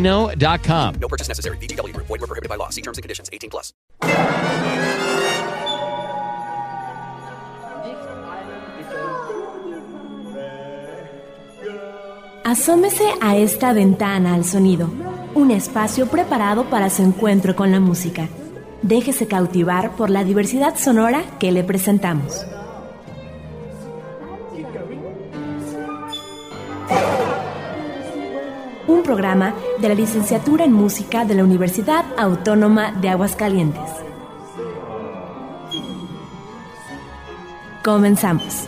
ChumbaCasino.com. No purchase necessary. VGW. Void were prohibited by law. See terms and conditions. 18 plus. Asómese a esta ventana al sonido, un espacio preparado para su encuentro con la música. Déjese cautivar por la diversidad sonora que le presentamos. Un programa de la licenciatura en música de la Universidad Autónoma de Aguascalientes. Comenzamos.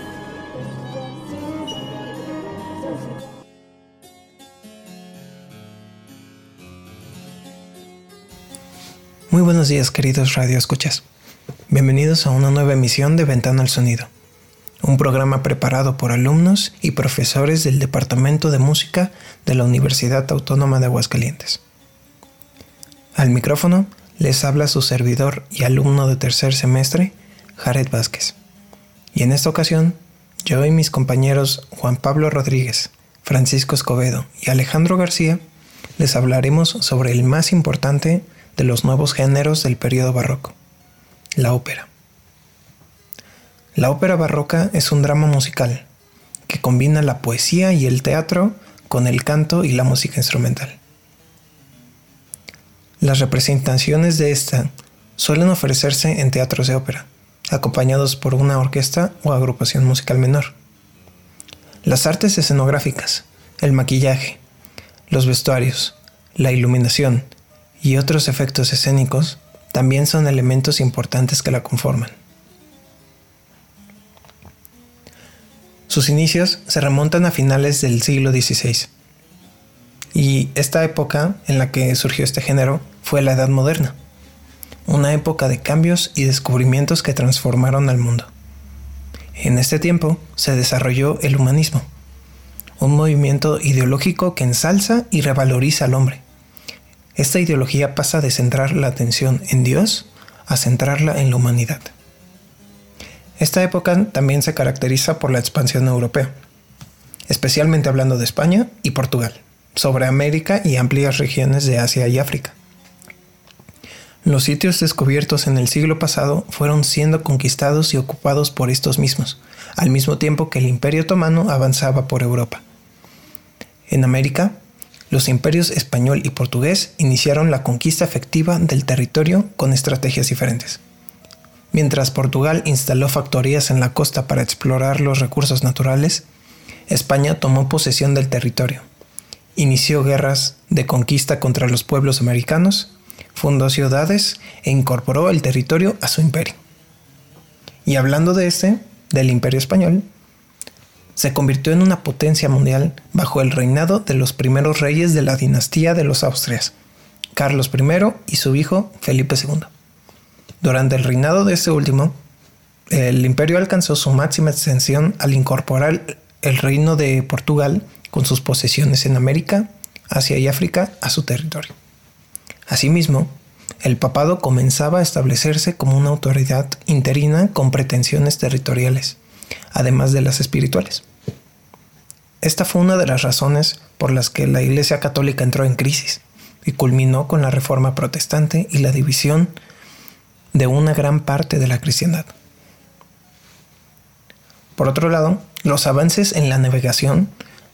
Muy buenos días queridos radio escuchas. Bienvenidos a una nueva emisión de Ventana al Sonido un programa preparado por alumnos y profesores del Departamento de Música de la Universidad Autónoma de Aguascalientes. Al micrófono les habla su servidor y alumno de tercer semestre, Jared Vázquez. Y en esta ocasión, yo y mis compañeros Juan Pablo Rodríguez, Francisco Escobedo y Alejandro García les hablaremos sobre el más importante de los nuevos géneros del periodo barroco, la ópera. La ópera barroca es un drama musical que combina la poesía y el teatro con el canto y la música instrumental. Las representaciones de esta suelen ofrecerse en teatros de ópera, acompañados por una orquesta o agrupación musical menor. Las artes escenográficas, el maquillaje, los vestuarios, la iluminación y otros efectos escénicos también son elementos importantes que la conforman. Sus inicios se remontan a finales del siglo XVI. Y esta época en la que surgió este género fue la Edad Moderna, una época de cambios y descubrimientos que transformaron al mundo. En este tiempo se desarrolló el humanismo, un movimiento ideológico que ensalza y revaloriza al hombre. Esta ideología pasa de centrar la atención en Dios a centrarla en la humanidad. Esta época también se caracteriza por la expansión europea, especialmente hablando de España y Portugal, sobre América y amplias regiones de Asia y África. Los sitios descubiertos en el siglo pasado fueron siendo conquistados y ocupados por estos mismos, al mismo tiempo que el Imperio Otomano avanzaba por Europa. En América, los imperios español y portugués iniciaron la conquista efectiva del territorio con estrategias diferentes. Mientras Portugal instaló factorías en la costa para explorar los recursos naturales, España tomó posesión del territorio, inició guerras de conquista contra los pueblos americanos, fundó ciudades e incorporó el territorio a su imperio. Y hablando de este, del imperio español, se convirtió en una potencia mundial bajo el reinado de los primeros reyes de la dinastía de los Austrias, Carlos I y su hijo Felipe II. Durante el reinado de este último, el imperio alcanzó su máxima extensión al incorporar el reino de Portugal con sus posesiones en América, Asia y África a su territorio. Asimismo, el papado comenzaba a establecerse como una autoridad interina con pretensiones territoriales, además de las espirituales. Esta fue una de las razones por las que la Iglesia Católica entró en crisis y culminó con la Reforma Protestante y la división de una gran parte de la cristiandad. Por otro lado, los avances en la navegación,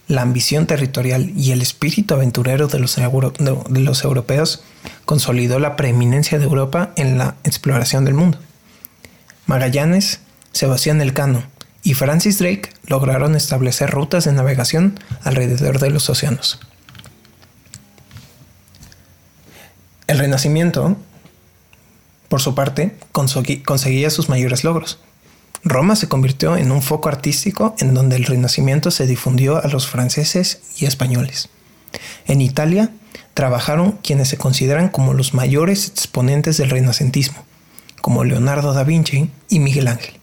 la ambición territorial y el espíritu aventurero de los, de los europeos consolidó la preeminencia de Europa en la exploración del mundo. Magallanes, Sebastián Elcano y Francis Drake lograron establecer rutas de navegación alrededor de los océanos. El Renacimiento por su parte, conseguía sus mayores logros. Roma se convirtió en un foco artístico en donde el Renacimiento se difundió a los franceses y españoles. En Italia trabajaron quienes se consideran como los mayores exponentes del renacentismo, como Leonardo da Vinci y Miguel Ángel.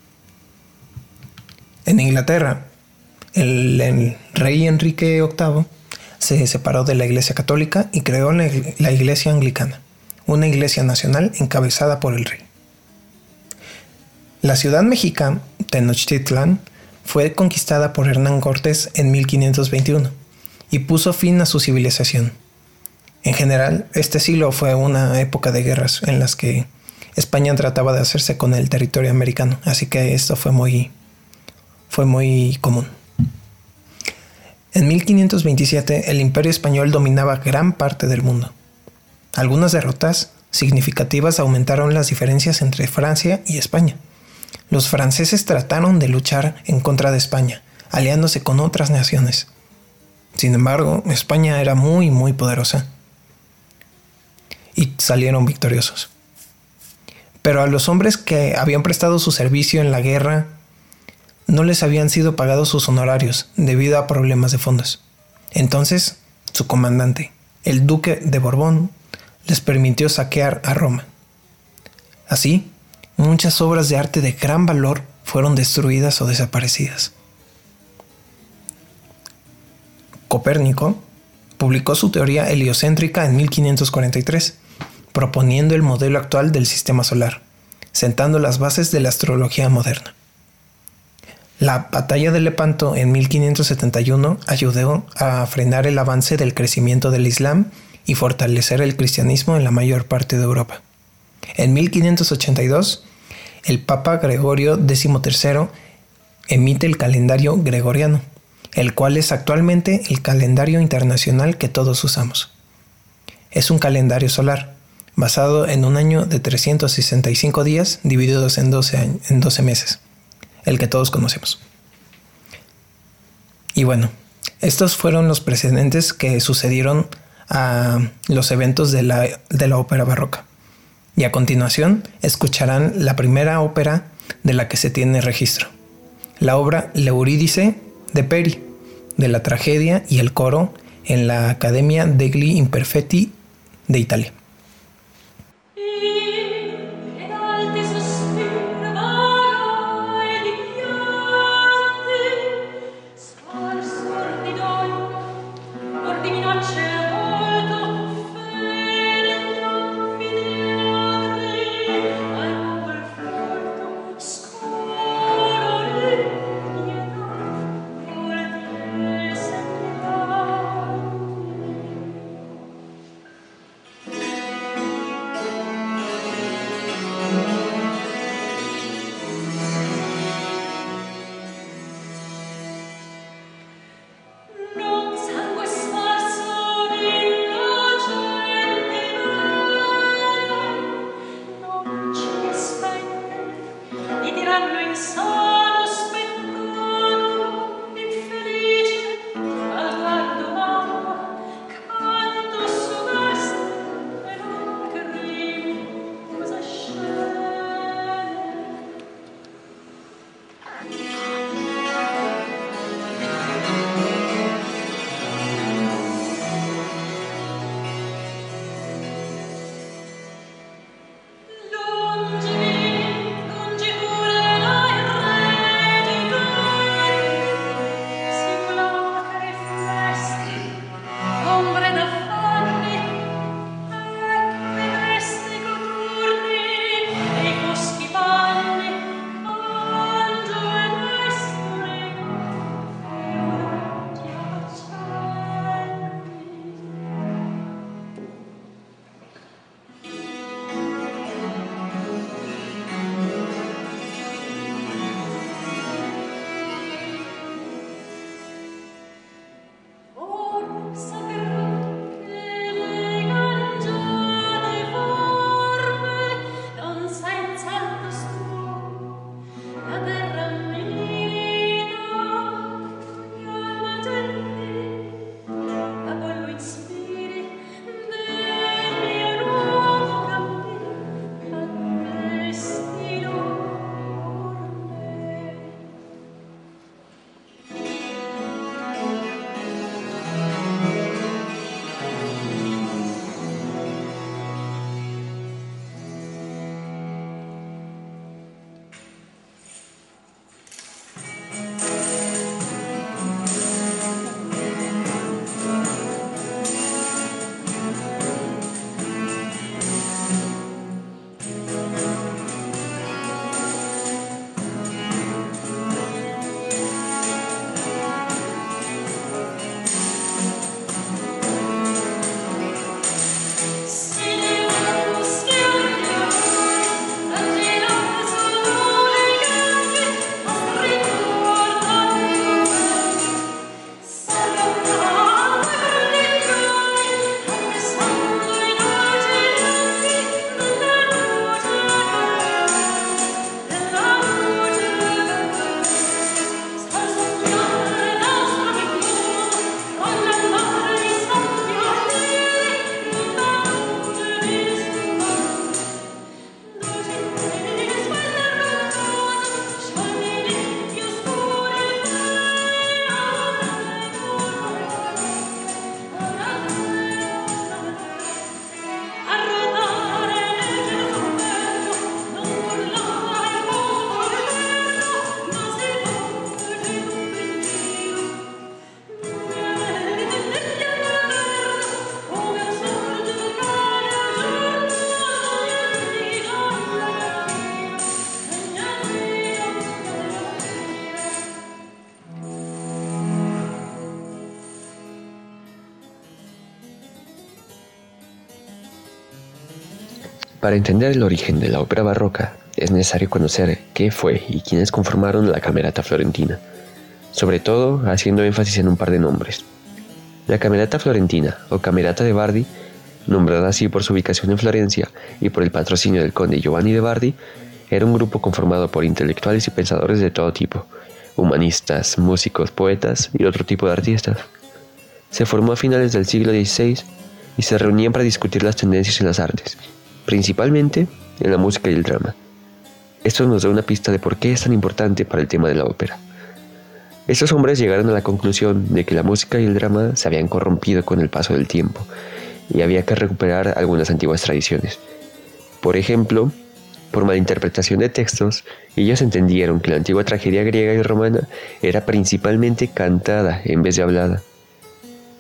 En Inglaterra, el, rey Enrique VIII se separó de la Iglesia Católica y creó la Iglesia Anglicana, una iglesia nacional encabezada por el rey. La ciudad mexicana, Tenochtitlan, fue conquistada por Hernán Cortés en 1521 y puso fin a su civilización. En general, este siglo fue una época de guerras en las que España trataba de hacerse con el territorio americano, así que esto fue muy, fue muy común. En 1527 el imperio español dominaba gran parte del mundo. Algunas derrotas significativas aumentaron las diferencias entre Francia y España. Los franceses trataron de luchar en contra de España, aliándose con otras naciones. Sin embargo, España era muy, muy poderosa y salieron victoriosos. Pero a los hombres que habían prestado su servicio en la guerra no les habían sido pagados sus honorarios debido a problemas de fondos. Entonces, su comandante, el duque de Borbón, les permitió saquear a Roma. Así, muchas obras de arte de gran valor fueron destruidas o desaparecidas. Copérnico publicó su teoría heliocéntrica en 1543, proponiendo el modelo actual del sistema solar, sentando las bases de la astrología moderna. La batalla de Lepanto en 1571 ayudó a frenar el avance del crecimiento del Islam y fortalecer el cristianismo en la mayor parte de Europa. En 1582, el Papa Gregorio XIII emite el calendario gregoriano, el cual es actualmente el calendario internacional que todos usamos. Es un calendario solar, basado en un año de 365 días divididos en 12, en 12 meses, el que todos conocemos. Y bueno, estos fueron los precedentes que sucedieron a los eventos de la, de la ópera barroca. Y a continuación escucharán la primera ópera de la que se tiene registro, la obra L'Euridice de Peri, de la tragedia y el coro en la Academia degli Imperfetti de Italia. Para entender el origen de la ópera barroca, es necesario conocer qué fue y quiénes conformaron la Camerata Florentina, sobre todo haciendo énfasis en un par de nombres. La Camerata Florentina, o Camerata de Bardi, nombrada así por su ubicación en Florencia y por el patrocinio del conde Giovanni de Bardi, era un grupo conformado por intelectuales y pensadores de todo tipo, humanistas, músicos, poetas y otro tipo de artistas. Se formó a finales del siglo XVI y se reunían para discutir las tendencias en las artes, principalmente en la música y el drama. Esto nos da una pista de por qué es tan importante para el tema de la ópera. Estos hombres llegaron a la conclusión de que la música y el drama se habían corrompido con el paso del tiempo y había que recuperar algunas antiguas tradiciones. Por ejemplo, por malinterpretación de textos, ellos entendieron que la antigua tragedia griega y romana era principalmente cantada en vez de hablada.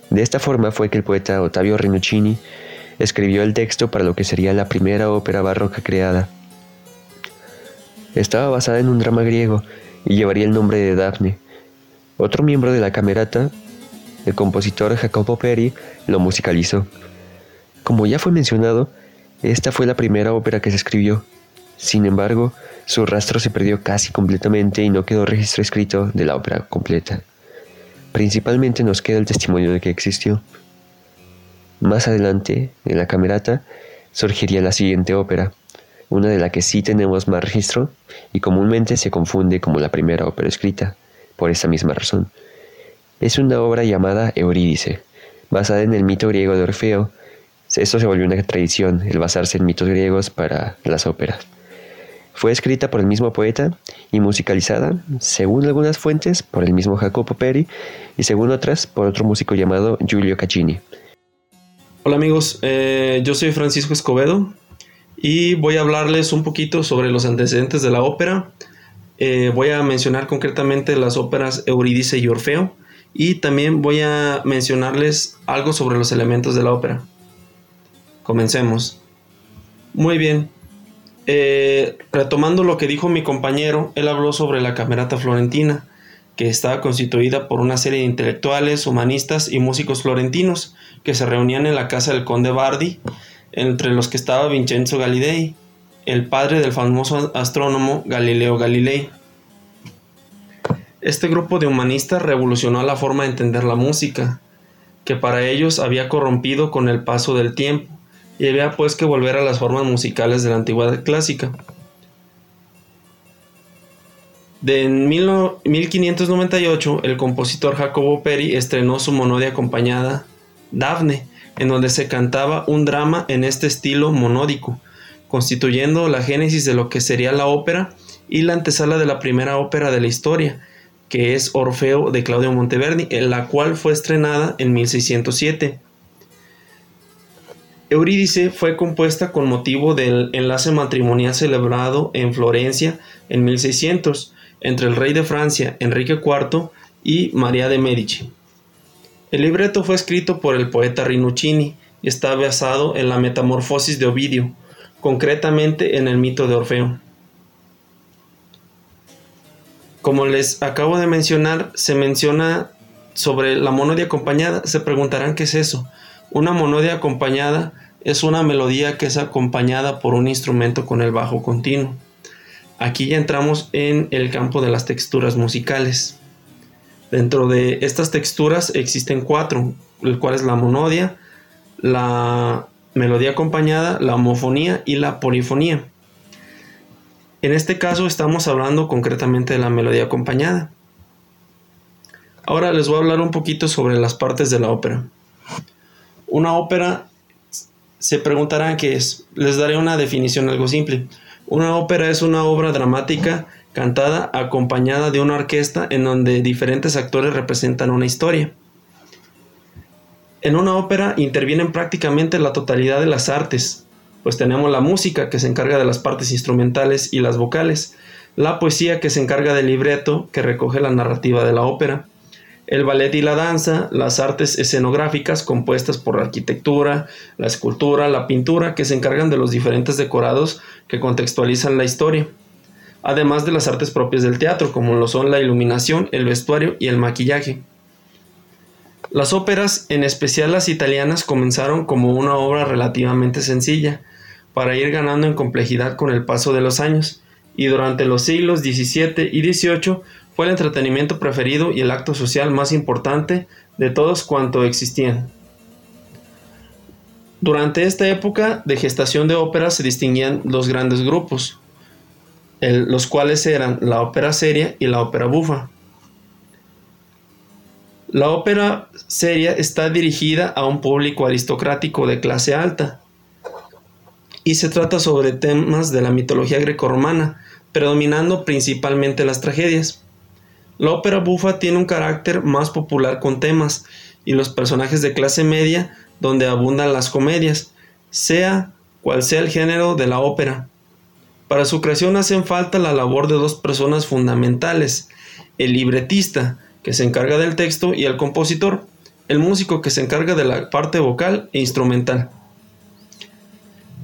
De esta forma fue que el poeta Ottavio Rinuccini escribió el texto para lo que sería la primera ópera barroca creada. Estaba basada en un drama griego y llevaría el nombre de Daphne. Otro miembro de la camerata, el compositor Jacopo Peri, lo musicalizó. Como ya fue mencionado, esta fue la primera ópera que se escribió. Sin embargo, su rastro se perdió casi completamente y no quedó registro escrito de la ópera completa. Principalmente nos queda el testimonio de que existió. Más adelante, en la camerata, surgiría la siguiente ópera, una de la que sí tenemos más registro y comúnmente se confunde como la primera ópera escrita, por esa misma razón. Es una obra llamada Eurídice, basada en el mito griego de Orfeo. Esto se volvió una tradición, el basarse en mitos griegos para las óperas. Fue escrita por el mismo poeta y musicalizada, según algunas fuentes, por el mismo Jacopo Peri y según otras, por otro músico llamado Giulio Caccini. Hola amigos, eh, yo soy Francisco Escobedo y voy a hablarles un poquito sobre los antecedentes de la ópera. Eh, voy a mencionar concretamente las óperas Eurídice y Orfeo y también voy a mencionarles algo sobre los elementos de la ópera. Comencemos. Muy bien, eh, retomando lo que dijo mi compañero, él habló sobre la Camerata Florentina, que estaba constituida por una serie de intelectuales, humanistas y músicos florentinos que se reunían en la casa del conde Bardi, entre los que estaba Vincenzo Galilei, el padre del famoso astrónomo Galileo Galilei. Este grupo de humanistas revolucionó la forma de entender la música, que para ellos había corrompido con el paso del tiempo y había pues que volver a las formas musicales de la antigüedad clásica. De en 1598, el compositor Jacobo Peri estrenó su monodia acompañada, Dafne, en donde se cantaba un drama en este estilo monódico, constituyendo la génesis de lo que sería la ópera y la antesala de la primera ópera de la historia, que es Orfeo de Claudio Monteverdi, en la cual fue estrenada en 1607. Eurídice fue compuesta con motivo del enlace matrimonial celebrado en Florencia en 1600 entre el rey de Francia Enrique IV y María de Medici. El libreto fue escrito por el poeta Rinuccini y está basado en la metamorfosis de Ovidio, concretamente en el mito de Orfeo. Como les acabo de mencionar, se menciona sobre la monodia acompañada. Se preguntarán qué es eso. Una monodia acompañada es una melodía que es acompañada por un instrumento con el bajo continuo. Aquí ya entramos en el campo de las texturas musicales. Dentro de estas texturas existen cuatro, el cual es la monodia, la melodía acompañada, la homofonía y la polifonía. En este caso estamos hablando concretamente de la melodía acompañada. Ahora les voy a hablar un poquito sobre las partes de la ópera. Una ópera se preguntarán qué es. Les daré una definición algo simple. Una ópera es una obra dramática cantada acompañada de una orquesta en donde diferentes actores representan una historia. En una ópera intervienen prácticamente la totalidad de las artes, pues tenemos la música que se encarga de las partes instrumentales y las vocales, la poesía que se encarga del libreto que recoge la narrativa de la ópera, el ballet y la danza, las artes escenográficas compuestas por la arquitectura, la escultura, la pintura, que se encargan de los diferentes decorados que contextualizan la historia, además de las artes propias del teatro, como lo son la iluminación, el vestuario y el maquillaje. Las óperas, en especial las italianas, comenzaron como una obra relativamente sencilla, para ir ganando en complejidad con el paso de los años, y durante los siglos XVII y XVIII fue el entretenimiento preferido y el acto social más importante de todos cuanto existían. Durante esta época de gestación de ópera se distinguían dos grandes grupos, los cuales eran la ópera seria y la ópera bufa. La ópera seria está dirigida a un público aristocrático de clase alta y se trata sobre temas de la mitología grecorromana, predominando principalmente las tragedias. La ópera bufa tiene un carácter más popular con temas y los personajes de clase media donde abundan las comedias, sea cual sea el género de la ópera. Para su creación hacen falta la labor de dos personas fundamentales, el libretista, que se encarga del texto, y el compositor, el músico que se encarga de la parte vocal e instrumental.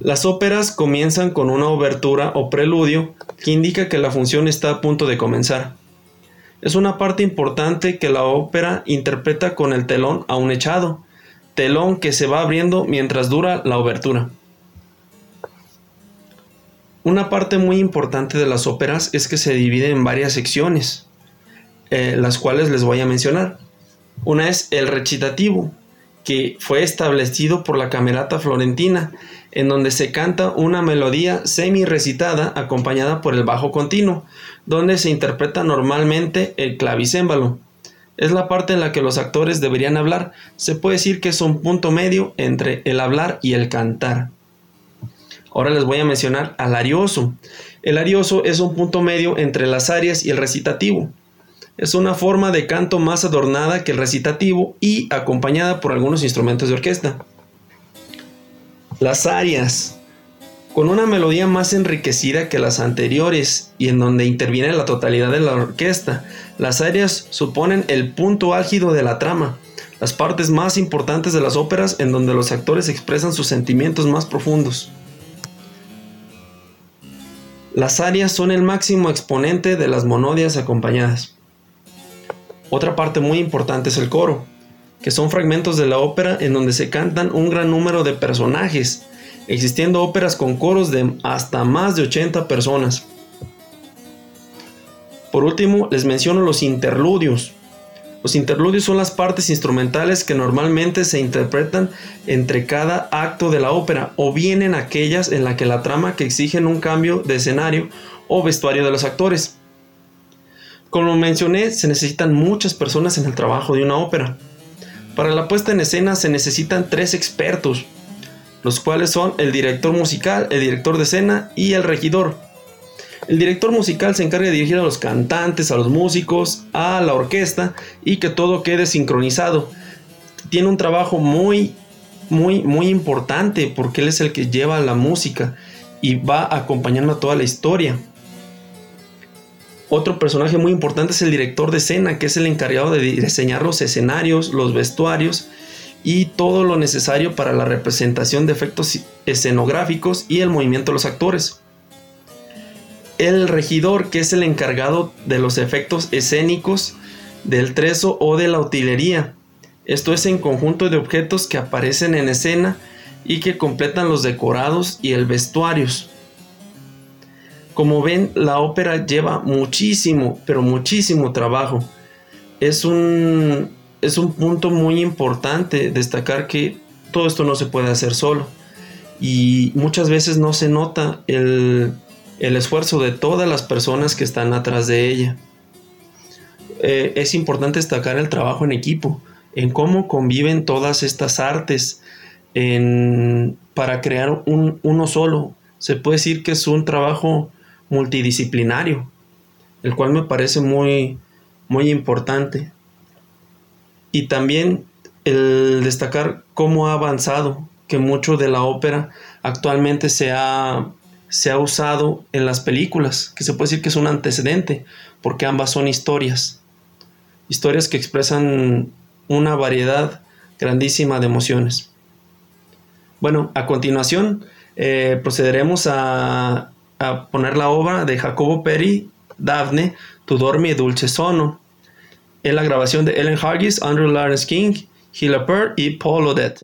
Las óperas comienzan con una obertura o preludio que indica que la función está a punto de comenzar. Es una parte importante que la ópera interpreta con el telón aún echado, telón que se va abriendo mientras dura la obertura. Una parte muy importante de las óperas es que se divide en varias secciones, eh, las cuales les voy a mencionar. Una es el recitativo, que fue establecido por la Camerata Florentina, en donde se canta una melodía semi-recitada acompañada por el bajo continuo, donde se interpreta normalmente el clavicémbalo. Es la parte en la que los actores deberían hablar, se puede decir que es un punto medio entre el hablar y el cantar. Ahora les voy a mencionar al arioso. El arioso es un punto medio entre las arias y el recitativo. Es una forma de canto más adornada que el recitativo y acompañada por algunos instrumentos de orquesta. Las arias, con una melodía más enriquecida que las anteriores y en donde interviene la totalidad de la orquesta. Las arias suponen el punto álgido de la trama, las partes más importantes de las óperas en donde los actores expresan sus sentimientos más profundos. Las arias son el máximo exponente de las monodias acompañadas. Otra parte muy importante es el coro, que son fragmentos de la ópera en donde se cantan un gran número de personajes, existiendo óperas con coros de hasta más de 80 personas. Por último, les menciono los interludios. Los interludios son las partes instrumentales que normalmente se interpretan entre cada acto de la ópera o vienen aquellas en las que la trama que exigen un cambio de escenario o vestuario de los actores. Como mencioné, se necesitan muchas personas en el trabajo de una ópera. Para la puesta en escena se necesitan tres expertos, los cuales son el director musical, el director de escena y el regidor. El director musical se encarga de dirigir a los cantantes, a los músicos, a la orquesta y que todo quede sincronizado. Tiene un trabajo muy, muy, muy importante porque él es el que lleva la música y va acompañando a toda la historia. Otro personaje muy importante es el director de escena, que es el encargado de diseñar los escenarios, los vestuarios y todo lo necesario para la representación de efectos escenográficos y el movimiento de los actores. El regidor, que es el encargado de los efectos escénicos del trezo o de la utilería. Esto es en conjunto de objetos que aparecen en escena y que completan los decorados y el vestuarios. Como ven, la ópera lleva muchísimo, pero muchísimo trabajo. Es un, es un punto muy importante destacar que todo esto no se puede hacer solo. Y muchas veces no se nota el, el esfuerzo de todas las personas que están atrás de ella. Eh, es importante destacar el trabajo en equipo, en cómo conviven todas estas artes en, para crear un, uno solo. Se puede decir que es un trabajo multidisciplinario, el cual me parece muy, muy importante. Y también el destacar cómo ha avanzado, que mucho de la ópera actualmente se ha, se ha usado en las películas, que se puede decir que es un antecedente, porque ambas son historias, historias que expresan una variedad grandísima de emociones. Bueno, a continuación eh, procederemos a a poner la obra de Jacobo Peri, Daphne, Tu dormi dulce sono. Es la grabación de Ellen Hargis, Andrew Lawrence King, Gila Peart y Paul Odette.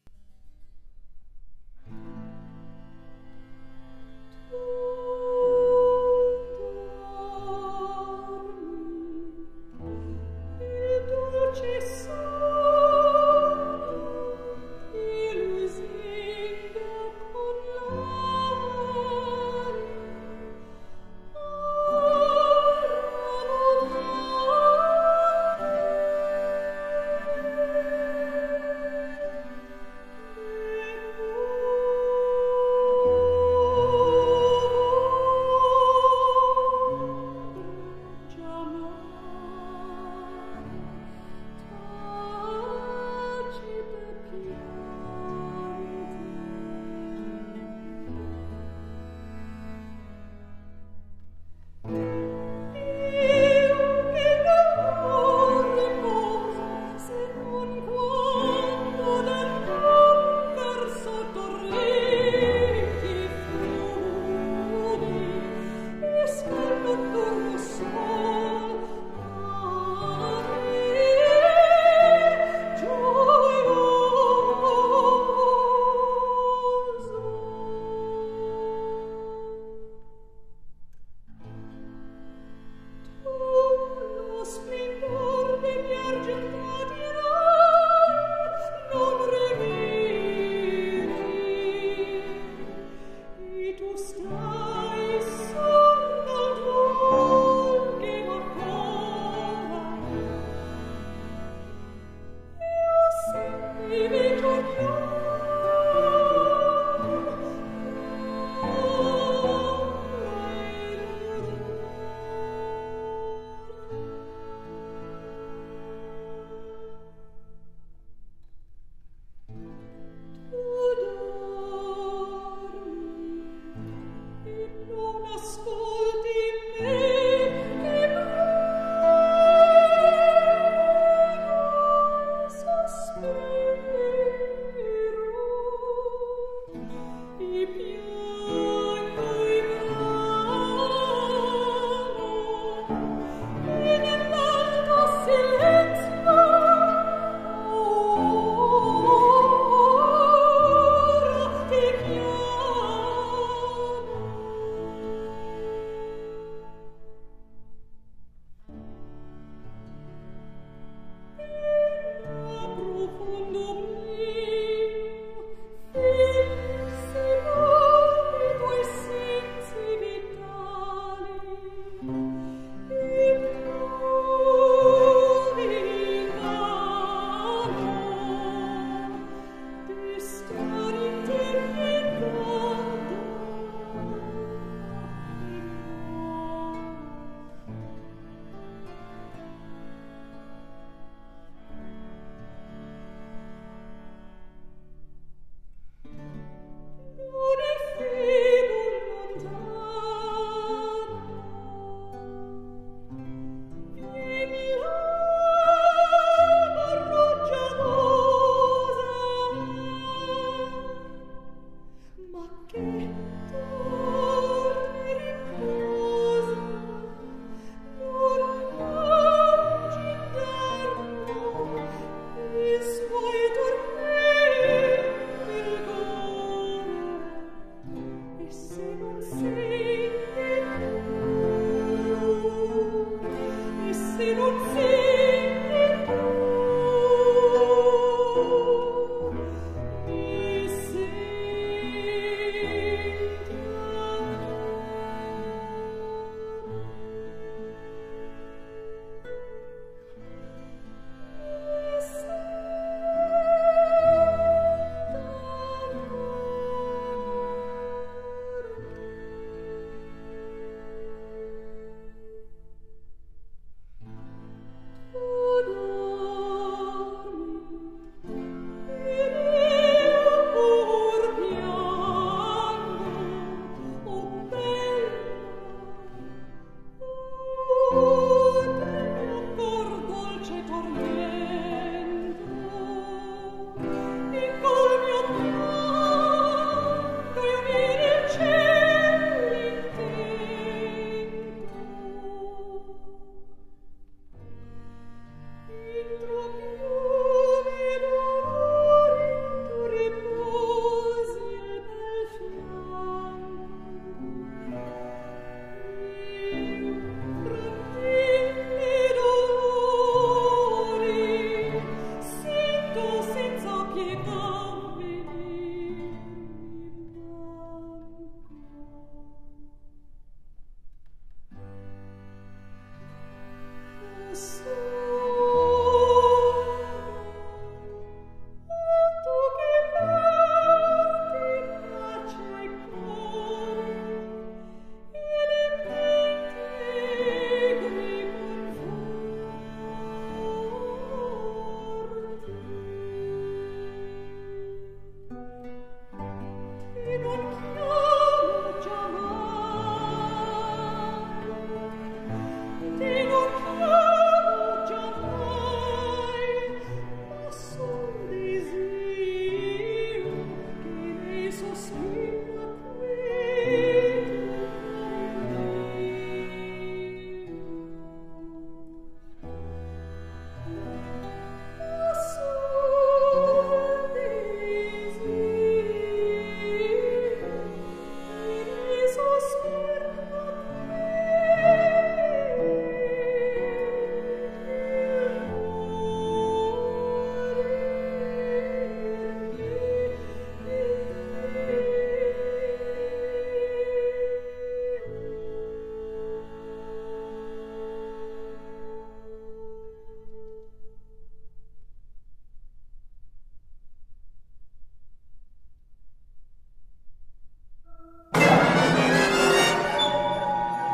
We don't see.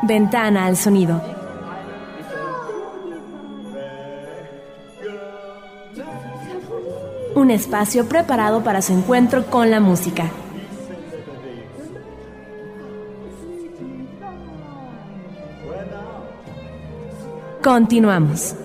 Ventana al sonido. Un espacio preparado para su encuentro con la música. Continuamos.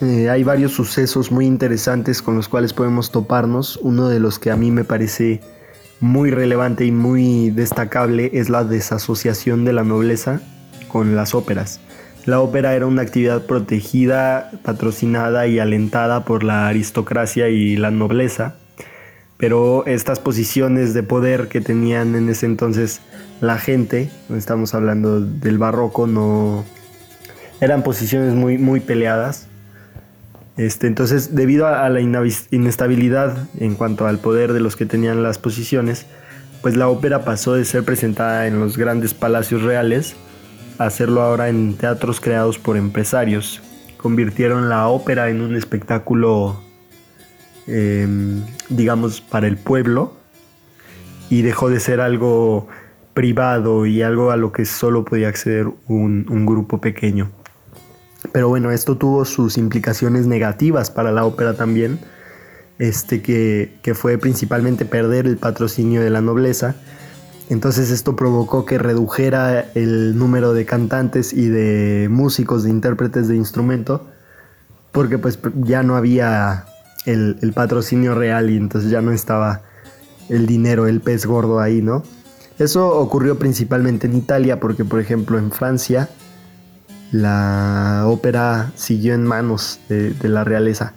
eh, hay varios sucesos muy interesantes con los cuales podemos toparnos. Uno de los que a mí me parece muy relevante y muy destacable es la desasociación de la nobleza con las óperas. La ópera era una actividad protegida, patrocinada y alentada por la aristocracia y la nobleza, pero estas posiciones de poder que tenían en ese entonces la gente, estamos hablando del barroco, no eran posiciones muy, muy peleadas. Este, entonces, debido a, la inestabilidad en cuanto al poder de los que tenían las posiciones, pues la ópera pasó de ser presentada en los grandes palacios reales a hacerlo ahora en teatros creados por empresarios. Convirtieron la ópera en un espectáculo, em, digamos, para el pueblo y dejó de ser algo privado y algo a lo que solo podía acceder un grupo pequeño. Pero bueno, esto tuvo sus implicaciones negativas para la ópera también, este, que, que fue principalmente perder el patrocinio de la nobleza. Entonces esto provocó que redujera el número de cantantes y de músicos, de intérpretes de instrumento, porque pues ya no había el, el patrocinio real y entonces ya no estaba el dinero, el pez gordo ahí, ¿no? Eso ocurrió principalmente en Italia, porque por ejemplo en Francia la ópera siguió en manos de, la realeza.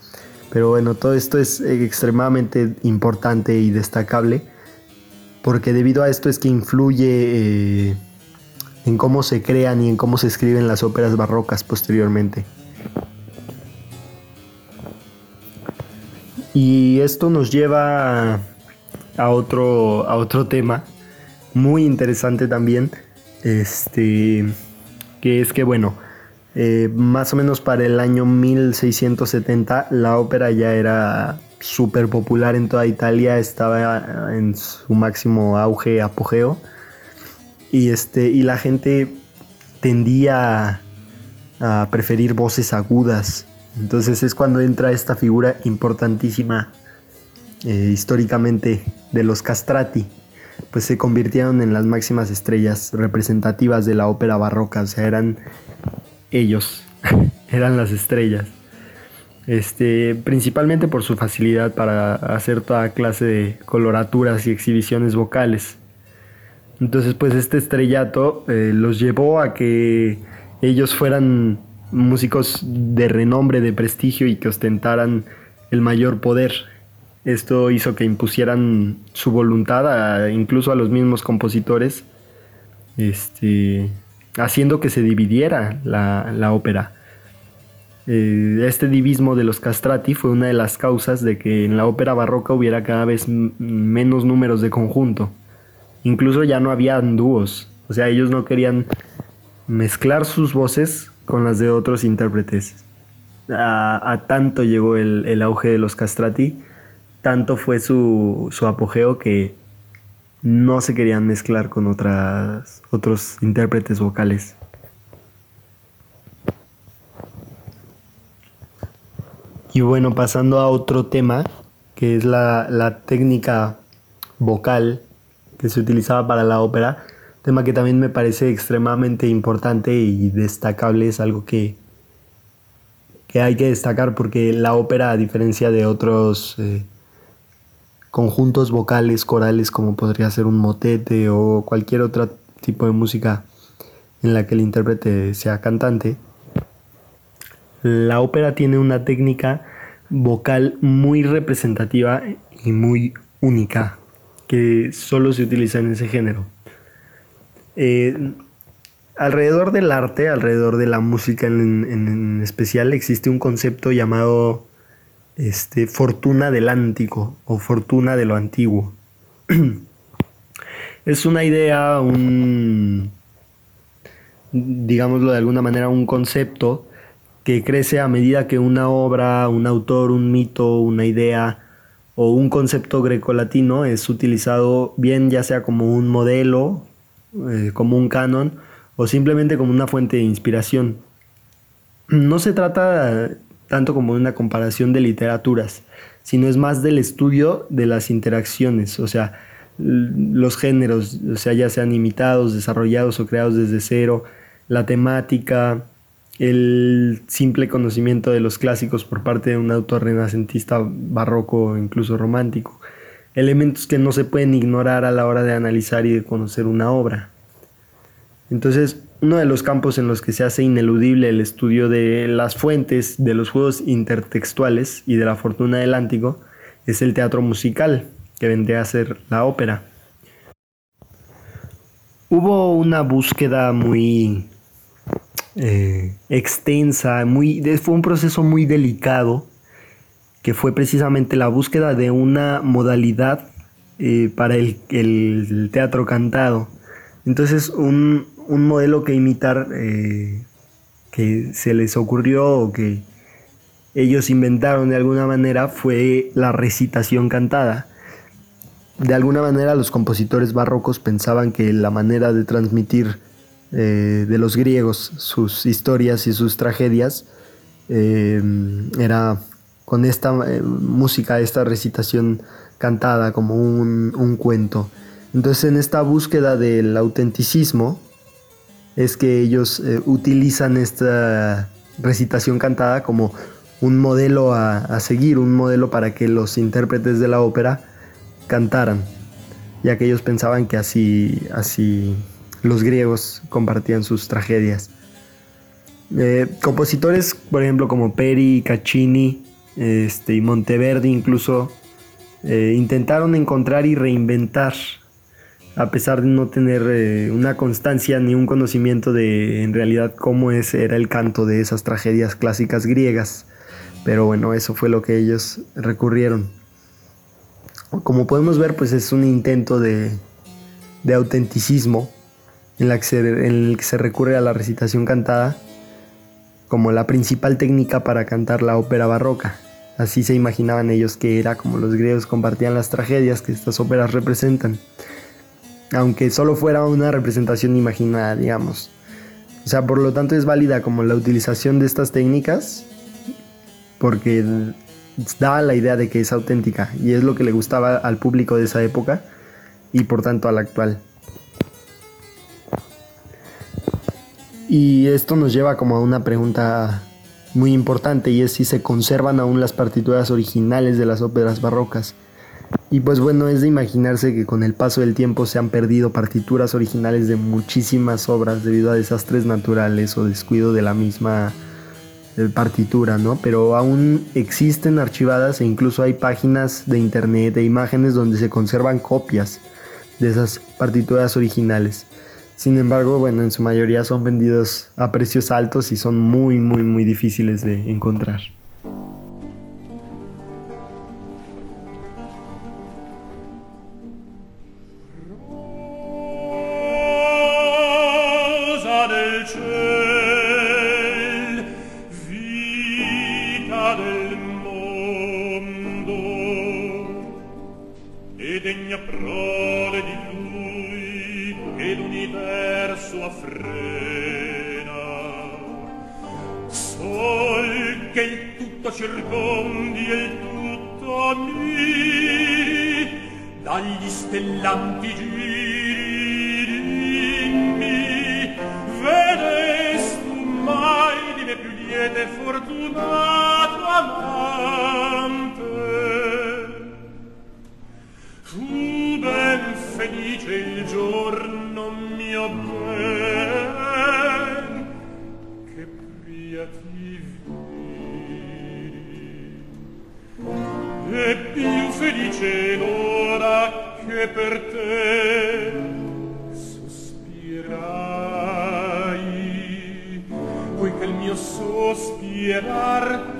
Pero bueno, todo esto es extremadamente importante y destacable, porque debido a esto es que influye eh, en cómo se crean y en cómo se escriben las óperas barrocas posteriormente. Y esto nos lleva a otro, a otro tema muy interesante también, este, que es que bueno, eh, más o menos para el año 1670 la ópera ya era súper popular en toda Italia, estaba en su máximo auge, apogeo, y, este, y la gente tendía a, preferir voces agudas. Entonces es cuando entra esta figura importantísima eh, históricamente de los castrati, pues se convirtieron en las máximas estrellas representativas de la ópera barroca, o sea, eran ellos, eran las estrellas. Este, principalmente por su facilidad para hacer toda clase de coloraturas y exhibiciones vocales. Entonces, pues este estrellato eh, los llevó a que ellos fueran músicos de renombre, de prestigio y que ostentaran el mayor poder. Esto hizo que impusieran su voluntad a- incluso a los mismos compositores, este, haciendo que se dividiera la, la ópera. Eh, este divismo de los castrati fue una de las causas de que en la ópera barroca hubiera cada vez menos números de conjunto. Incluso ya no habían dúos, o sea, ellos no querían mezclar sus voces con las de otros intérpretes. A, a tanto llegó el, el auge de los castrati, tanto fue su, su apogeo que no se querían mezclar con otras, otros intérpretes vocales. Y bueno, pasando a otro tema, que es la, la técnica vocal que se utilizaba para la ópera, tema que también me parece extremadamente importante y destacable, es algo que, que hay que destacar porque la ópera, a diferencia de otros eh, conjuntos vocales, corales, como podría ser un motete o cualquier otro tipo de música en la que el intérprete sea cantante, la ópera tiene una técnica vocal muy representativa y muy única que solo se utiliza en ese género. Eh, alrededor del arte, alrededor de la música en, especial, existe un concepto llamado este, fortuna del ántico o fortuna de lo antiguo. es una idea, un, digámoslo de alguna manera, un concepto que crece a medida que una obra, un autor, un mito, una idea o un concepto grecolatino es utilizado bien ya sea como un modelo, eh, como un canon o simplemente como una fuente de inspiración. No se trata tanto como una comparación de literaturas, sino es más del estudio de las interacciones, o sea, los géneros, o sea, ya sean imitados, desarrollados o creados desde cero, la temática, el simple conocimiento de los clásicos por parte de un autor renacentista barroco o incluso romántico, elementos que no se pueden ignorar a la hora de analizar y de conocer una obra. Entonces, uno de los campos en los que se hace ineludible el estudio de las fuentes de los juegos intertextuales y de la fortuna del ántico es el teatro musical, que vendría a ser la ópera. Hubo una búsqueda muy eh, extensa, muy, fue un proceso muy delicado, que fue precisamente la búsqueda de una modalidad eh, para el, teatro cantado. Entonces, un, modelo que imitar eh, que se les ocurrió o que ellos inventaron de alguna manera fue la recitación cantada. De alguna manera los compositores barrocos pensaban que la manera de transmitir eh, de los griegos, sus historias y sus tragedias, eh, era con esta música, esta recitación cantada como un, cuento. Entonces en esta búsqueda del autenticismo es que ellos utilizan esta recitación cantada como un modelo a, a, seguir, un modelo para que los intérpretes de la ópera cantaran, ya que ellos pensaban que así, así los griegos compartían sus tragedias. Eh, compositores, por ejemplo, como Peri, Caccini este, y Monteverdi incluso, eh, intentaron encontrar y reinventar, a pesar de no tener eh, una constancia ni un conocimiento de en realidad cómo es, era el canto de esas tragedias clásicas griegas. Pero bueno, eso fue lo que ellos recurrieron. Como podemos ver, pues es un intento de, de autenticismo en, el que se recurre a la recitación cantada como la principal técnica para cantar la ópera barroca. Así se imaginaban ellos que era como los griegos compartían las tragedias que estas óperas representan. Aunque solo fuera una representación imaginada, digamos. O sea, por lo tanto es válida como la utilización de estas técnicas porque da la idea de que es auténtica y es lo que le gustaba al público de esa época y por tanto al actual. Y esto nos lleva como a una pregunta muy importante y es si se conservan aún las partituras originales de las óperas barrocas. Y pues bueno, es de imaginarse que con el paso del tiempo se han perdido partituras originales de muchísimas obras debido a desastres naturales o descuido de la misma eh, partitura, ¿no? Pero aún existen archivadas e incluso hay páginas de internet e imágenes donde se conservan copias de esas partituras originales. Sin embargo, bueno, en su mayoría son vendidos a precios altos y son muy, muy, muy difíciles de encontrar. prole di lui che l'universo affrena. Sol che il tutto circondi e il tutto mi dagli stellanti giri dimmi vedestu mai di me più liete fortunato mai felice il giorno mio ben che pria ti vidi e più felice l'ora che per te sospirai. Poiché il mio sospirar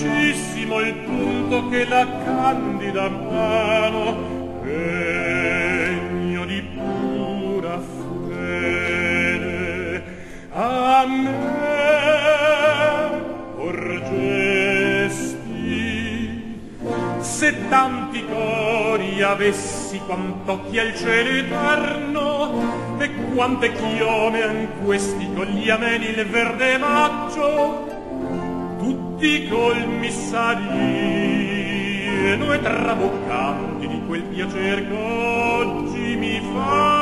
felicissimo il punto che la candida mano. Regno di pura fede. A me porgesti se tanti cori avessi quanto chi è il cielo eterno e quante chiome an questi con gli ameni il verde maggio tutti colmi sarino e traboccanti di quel piacer che oggi mi fa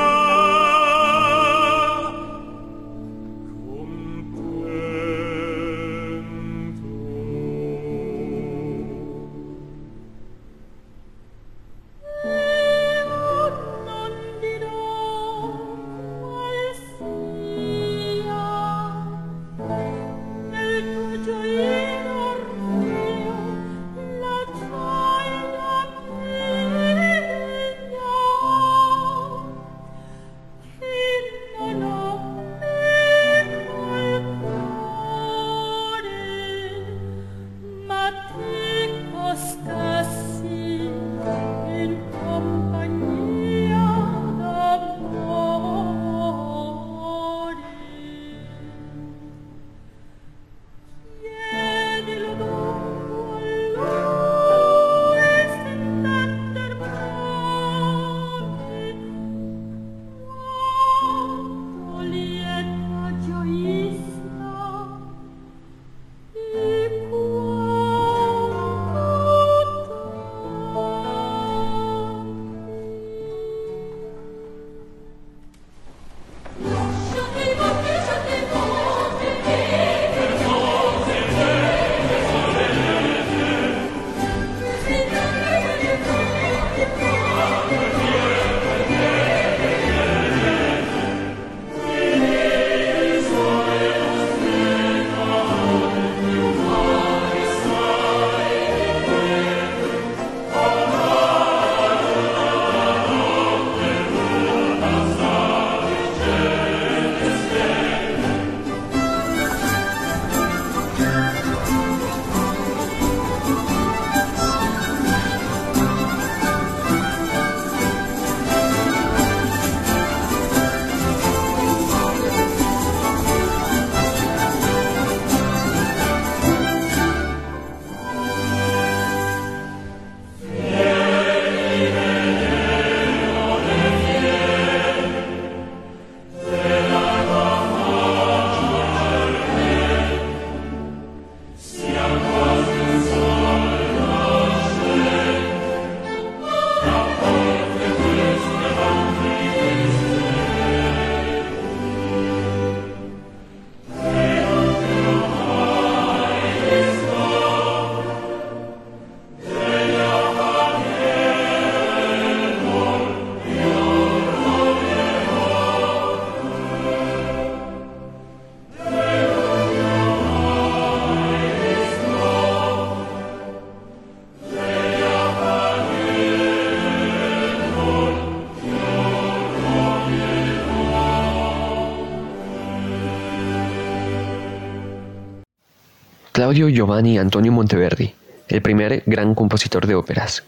Claudio Giovanni Antonio Monteverdi, el primer gran compositor de óperas,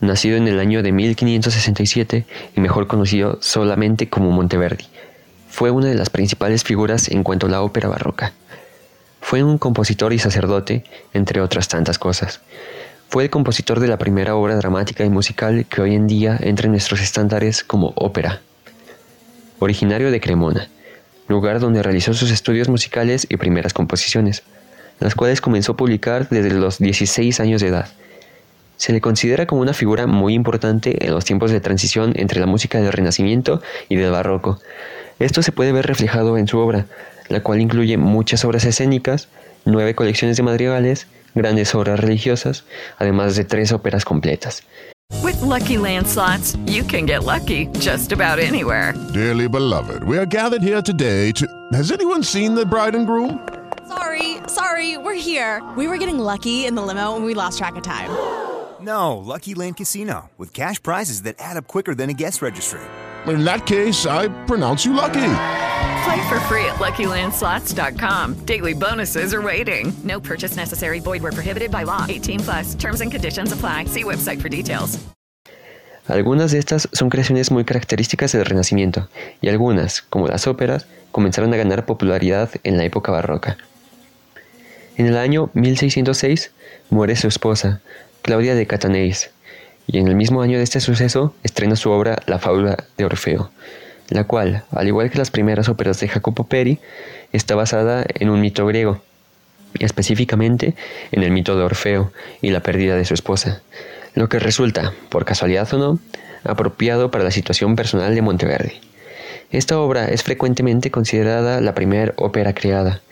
nacido en el año de 1567 y mejor conocido solamente como Monteverdi, fue una de las principales figuras en cuanto a la ópera barroca. Fue un compositor y sacerdote, entre otras tantas cosas. Fue el compositor de la primera obra dramática y musical que hoy en día entra en nuestros estándares como ópera. Originario de Cremona, lugar donde realizó sus estudios musicales y primeras composiciones, las cuales comenzó a publicar desde los 16 años de edad. Se le considera como una figura muy importante en los tiempos de transición entre la música del Renacimiento y del Barroco. Esto se puede ver reflejado en su obra, la cual incluye muchas obras escénicas, nueve colecciones de madrigales, grandes obras religiosas, además de tres óperas completas. With lucky landslots, you can get lucky just about anywhere. Dearly beloved, we are gathered here today to. Has anyone seen the bride and groom? Sorry, sorry, we're here. We were getting lucky in the limo and we lost track of time. No, Lucky Land Casino, with cash prizes that add up quicker than a guest registry. In that case, I pronounce you lucky. Play for free at LuckyLandSlots.com. Daily bonuses are waiting. No purchase necessary. Void were prohibited by law. 18 plus. Terms and conditions apply. See website for details. Algunas de estas son creaciones muy características del Renacimiento, y algunas, como las óperas, comenzaron a ganar popularidad en la época barroca. En el año 1606 muere su esposa, Claudia de Cataneiz, y en el mismo año de este suceso estrena su obra La fábula de Orfeo, la cual, al igual que las primeras óperas de Jacopo Peri, está basada en un mito griego, específicamente en el mito de Orfeo y la pérdida de su esposa, lo que resulta, por casualidad o no, apropiado para la situación personal de Monteverdi. Esta obra es frecuentemente considerada la primera ópera creada,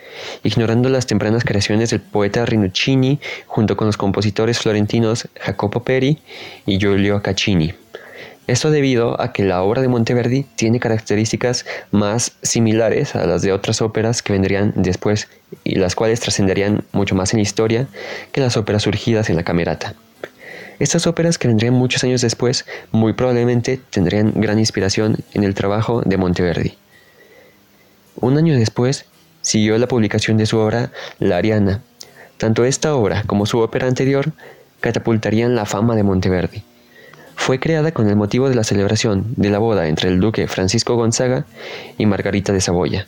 ignorando las tempranas creaciones del poeta Rinuccini junto con los compositores florentinos Jacopo Peri y Giulio Caccini. Esto debido a que la obra de Monteverdi tiene características más similares a las de otras óperas que vendrían después y las cuales trascenderían mucho más en la historia que las óperas surgidas en la camerata. Estas óperas que vendrían muchos años después muy probablemente tendrían gran inspiración en el trabajo de Monteverdi. Un año después siguió la publicación de su obra La Ariana. Tanto esta obra como su ópera anterior catapultarían la fama de Monteverdi. Fue creada con el motivo de la celebración de la boda entre el duque Francisco Gonzaga y Margarita de Saboya.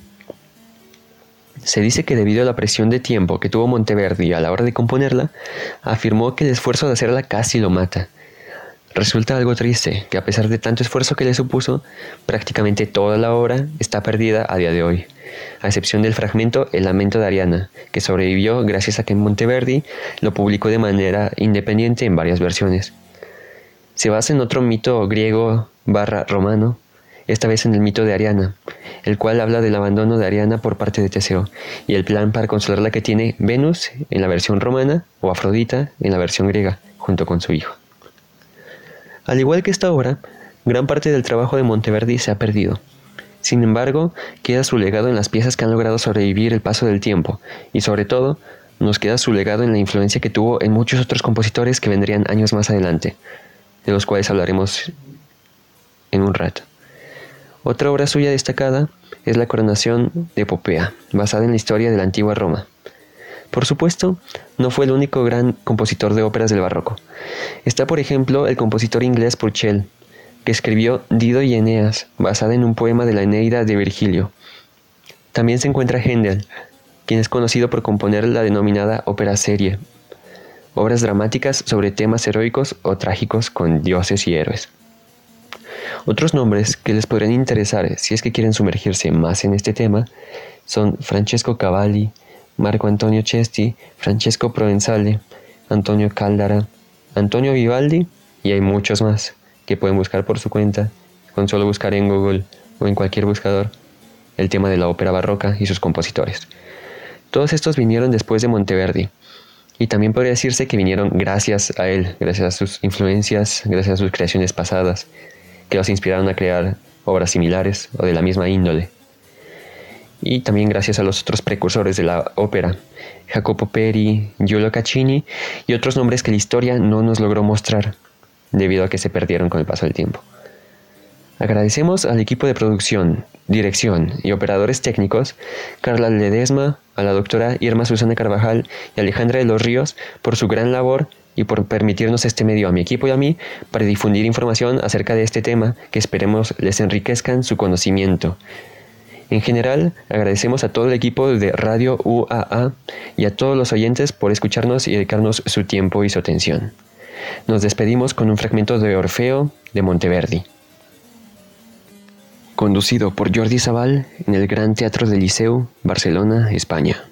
Se dice que debido a la presión de tiempo que tuvo Monteverdi a la hora de componerla, afirmó que el esfuerzo de hacerla casi lo mata. Resulta algo triste que a pesar de tanto esfuerzo que le supuso, prácticamente toda la obra está perdida a día de hoy, a excepción del fragmento El lamento de Ariana, que sobrevivió gracias a que Monteverdi lo publicó de manera independiente en varias versiones. Se basa en otro mito griego barra romano, esta vez en el mito de Ariana, el cual habla del abandono de Ariana por parte de Teseo y el plan para consolarla que tiene Venus en la versión romana o Afrodita en la versión griega, junto con su hijo. Al igual que esta obra, gran parte del trabajo de Monteverdi se ha perdido. Sin embargo, queda su legado en las piezas que han logrado sobrevivir el paso del tiempo y sobre todo nos queda su legado en la influencia que tuvo en muchos otros compositores que vendrían años más adelante, de los cuales hablaremos en un rato. Otra obra suya destacada es la coronación de Popea, basada en la historia de la antigua Roma. Por supuesto, no fue el único gran compositor de óperas del barroco. Está, por ejemplo, el compositor inglés Purcell, que escribió Dido y Eneas, basada en un poema de la Eneida de Virgilio. También se encuentra Händel, quien es conocido por componer la denominada ópera serie, obras dramáticas sobre temas heroicos o trágicos con dioses y héroes. Otros nombres que les podrían interesar si es que quieren sumergirse más en este tema son Francesco Cavalli, Marco Antonio Cesti, Francesco Provenzale, Antonio Caldara, Antonio Vivaldi y hay muchos más que pueden buscar por su cuenta con solo buscar en Google o en cualquier buscador el tema de la ópera barroca y sus compositores. Todos estos vinieron después de Monteverdi y también podría decirse que vinieron gracias a él, gracias a sus influencias, gracias a sus creaciones pasadas, que los inspiraron a crear obras similares o de la misma índole. Y también gracias a los otros precursores de la ópera, Jacopo Peri, Giulio Caccini y otros nombres que la historia no nos logró mostrar, debido a que se perdieron con el paso del tiempo. Agradecemos al equipo de producción, dirección y operadores técnicos, Carla Ledesma, a la doctora Irma Susana Carvajal y Alejandra de los Ríos por su gran labor y por permitirnos este medio a mi equipo y a mí para difundir información acerca de este tema que esperemos les enriquezcan su conocimiento. En general, agradecemos a todo el equipo de Radio UAA y a todos los oyentes por escucharnos y dedicarnos su tiempo y su atención. Nos despedimos con un fragmento de Orfeo de Monteverdi. Conducido por Jordi Sabal en el Gran Teatro del Liceu, Barcelona, España.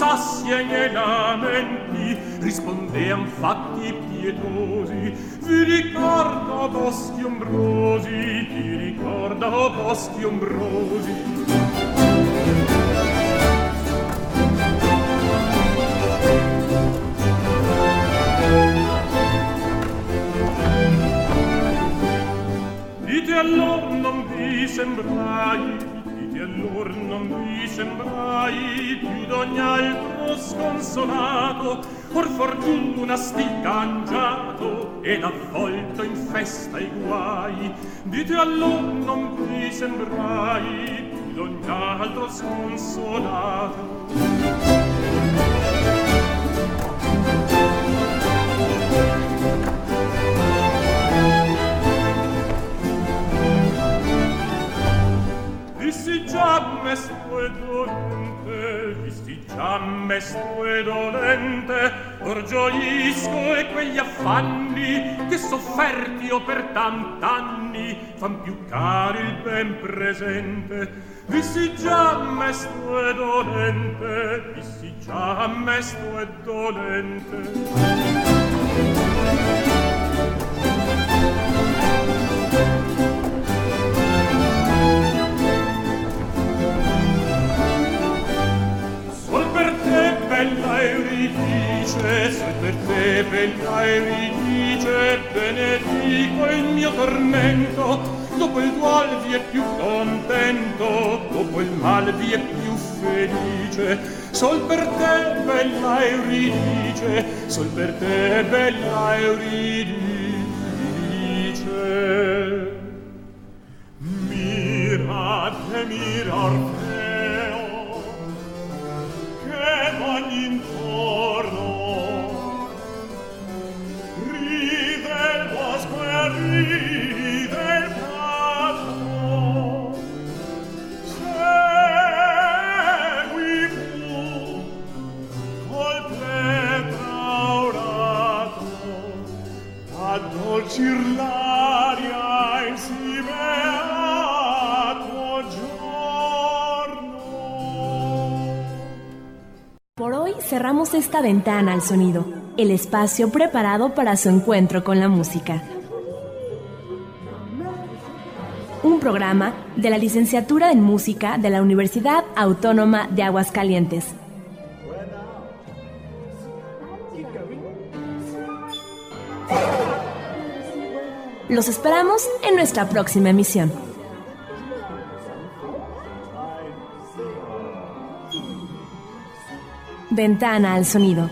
sassien ben avvolto in festa i guai dite allor non qui sembrai più d'ogni altro sconsolato. Vissi già mesto e dolente, vissi già mesto e dolente, or gioisco e quegli affanni che sofferti ho per tant'anni fan più caro il ben presente. Visti già mesto e dolente, visti già mesto e dolente. bella Euridice, se per te bella Euridice, benedico il mio tormento, dopo il dual vi è più contento, dopo il mal vi è più felice, sol per te bella Euridice, sol per te bella Euridice. Mirate, mirate, ogni esta ventana al sonido, el espacio preparado para su encuentro con la música. Un programa de la Licenciatura en Música de la Universidad Autónoma de Aguascalientes. Los esperamos en nuestra próxima emisión. Ventana al sonido.